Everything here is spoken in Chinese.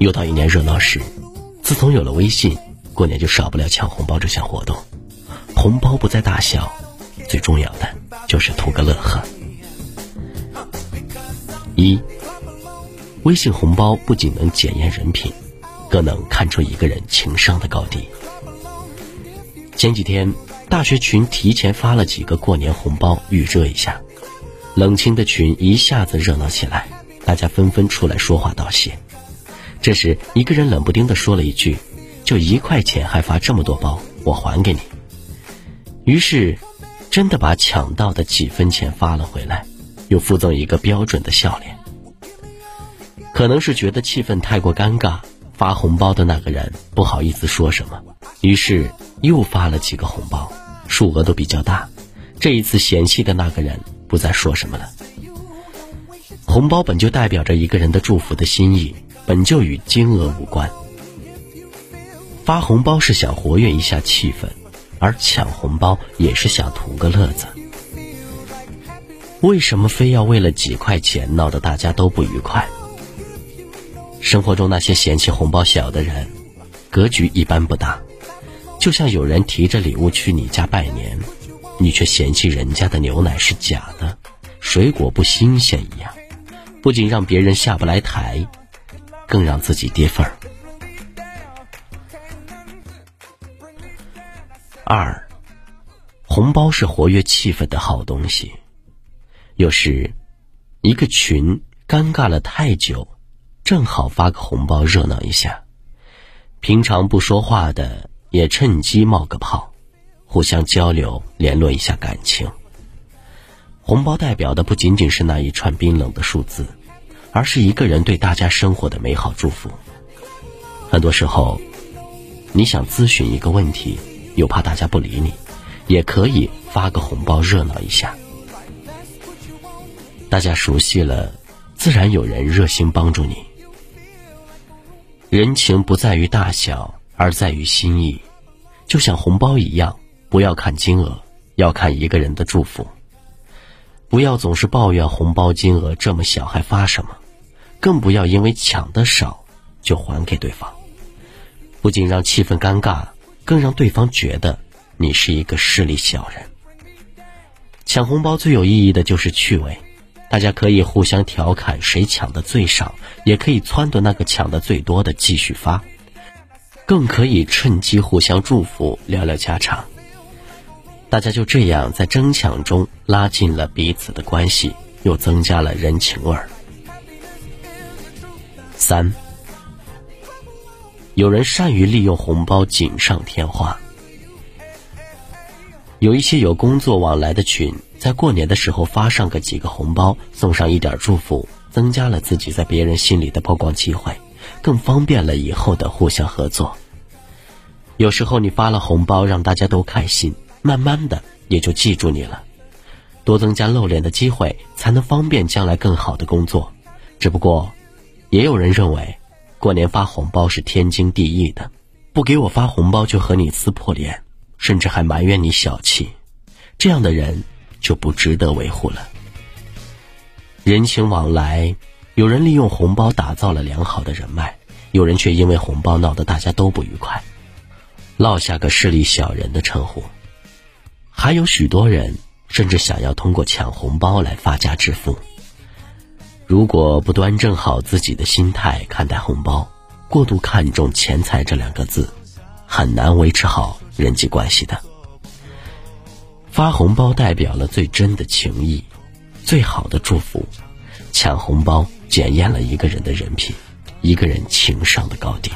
又到一年热闹时，自从有了微信，过年就少不了抢红包这项活动。红包不在大小，最重要的就是图个乐呵。一，微信红包不仅能检验人品，更能看出一个人情商的高低。前几天，大学群提前发了几个过年红包预热一下，冷清的群一下子热闹起来，大家纷纷出来说话道谢。这时，一个人冷不丁地说了一句：“就一块钱还发这么多包，我还给你。”于是，真的把抢到的几分钱发了回来，又附赠一个标准的笑脸。可能是觉得气氛太过尴尬，发红包的那个人不好意思说什么，于是又发了几个红包，数额都比较大。这一次嫌弃的那个人不再说什么了。红包本就代表着一个人的祝福的心意。本就与金额无关，发红包是想活跃一下气氛，而抢红包也是想图个乐子。为什么非要为了几块钱闹得大家都不愉快？生活中那些嫌弃红包小的人，格局一般不大。就像有人提着礼物去你家拜年，你却嫌弃人家的牛奶是假的，水果不新鲜一样，不仅让别人下不来台。更让自己跌份儿。二，红包是活跃气氛的好东西。有时，一个群尴尬了太久，正好发个红包热闹一下。平常不说话的也趁机冒个泡，互相交流联络一下感情。红包代表的不仅仅是那一串冰冷的数字。而是一个人对大家生活的美好祝福。很多时候，你想咨询一个问题，又怕大家不理你，也可以发个红包热闹一下。大家熟悉了，自然有人热心帮助你。人情不在于大小，而在于心意。就像红包一样，不要看金额，要看一个人的祝福。不要总是抱怨红包金额这么小还发什么，更不要因为抢的少就还给对方，不仅让气氛尴尬，更让对方觉得你是一个势利小人。抢红包最有意义的就是趣味，大家可以互相调侃谁抢的最少，也可以撺掇那个抢的最多的继续发，更可以趁机互相祝福，聊聊家常。大家就这样在争抢中拉近了彼此的关系，又增加了人情味儿。三，有人善于利用红包锦上添花。有一些有工作往来的群，在过年的时候发上个几个红包，送上一点祝福，增加了自己在别人心里的曝光机会，更方便了以后的互相合作。有时候你发了红包，让大家都开心。慢慢的也就记住你了，多增加露脸的机会，才能方便将来更好的工作。只不过，也有人认为，过年发红包是天经地义的，不给我发红包就和你撕破脸，甚至还埋怨你小气，这样的人就不值得维护了。人情往来，有人利用红包打造了良好的人脉，有人却因为红包闹得大家都不愉快，落下个势利小人的称呼。还有许多人甚至想要通过抢红包来发家致富。如果不端正好自己的心态看待红包，过度看重钱财这两个字，很难维持好人际关系的。发红包代表了最真的情谊，最好的祝福；抢红包检验了一个人的人品，一个人情商的高低。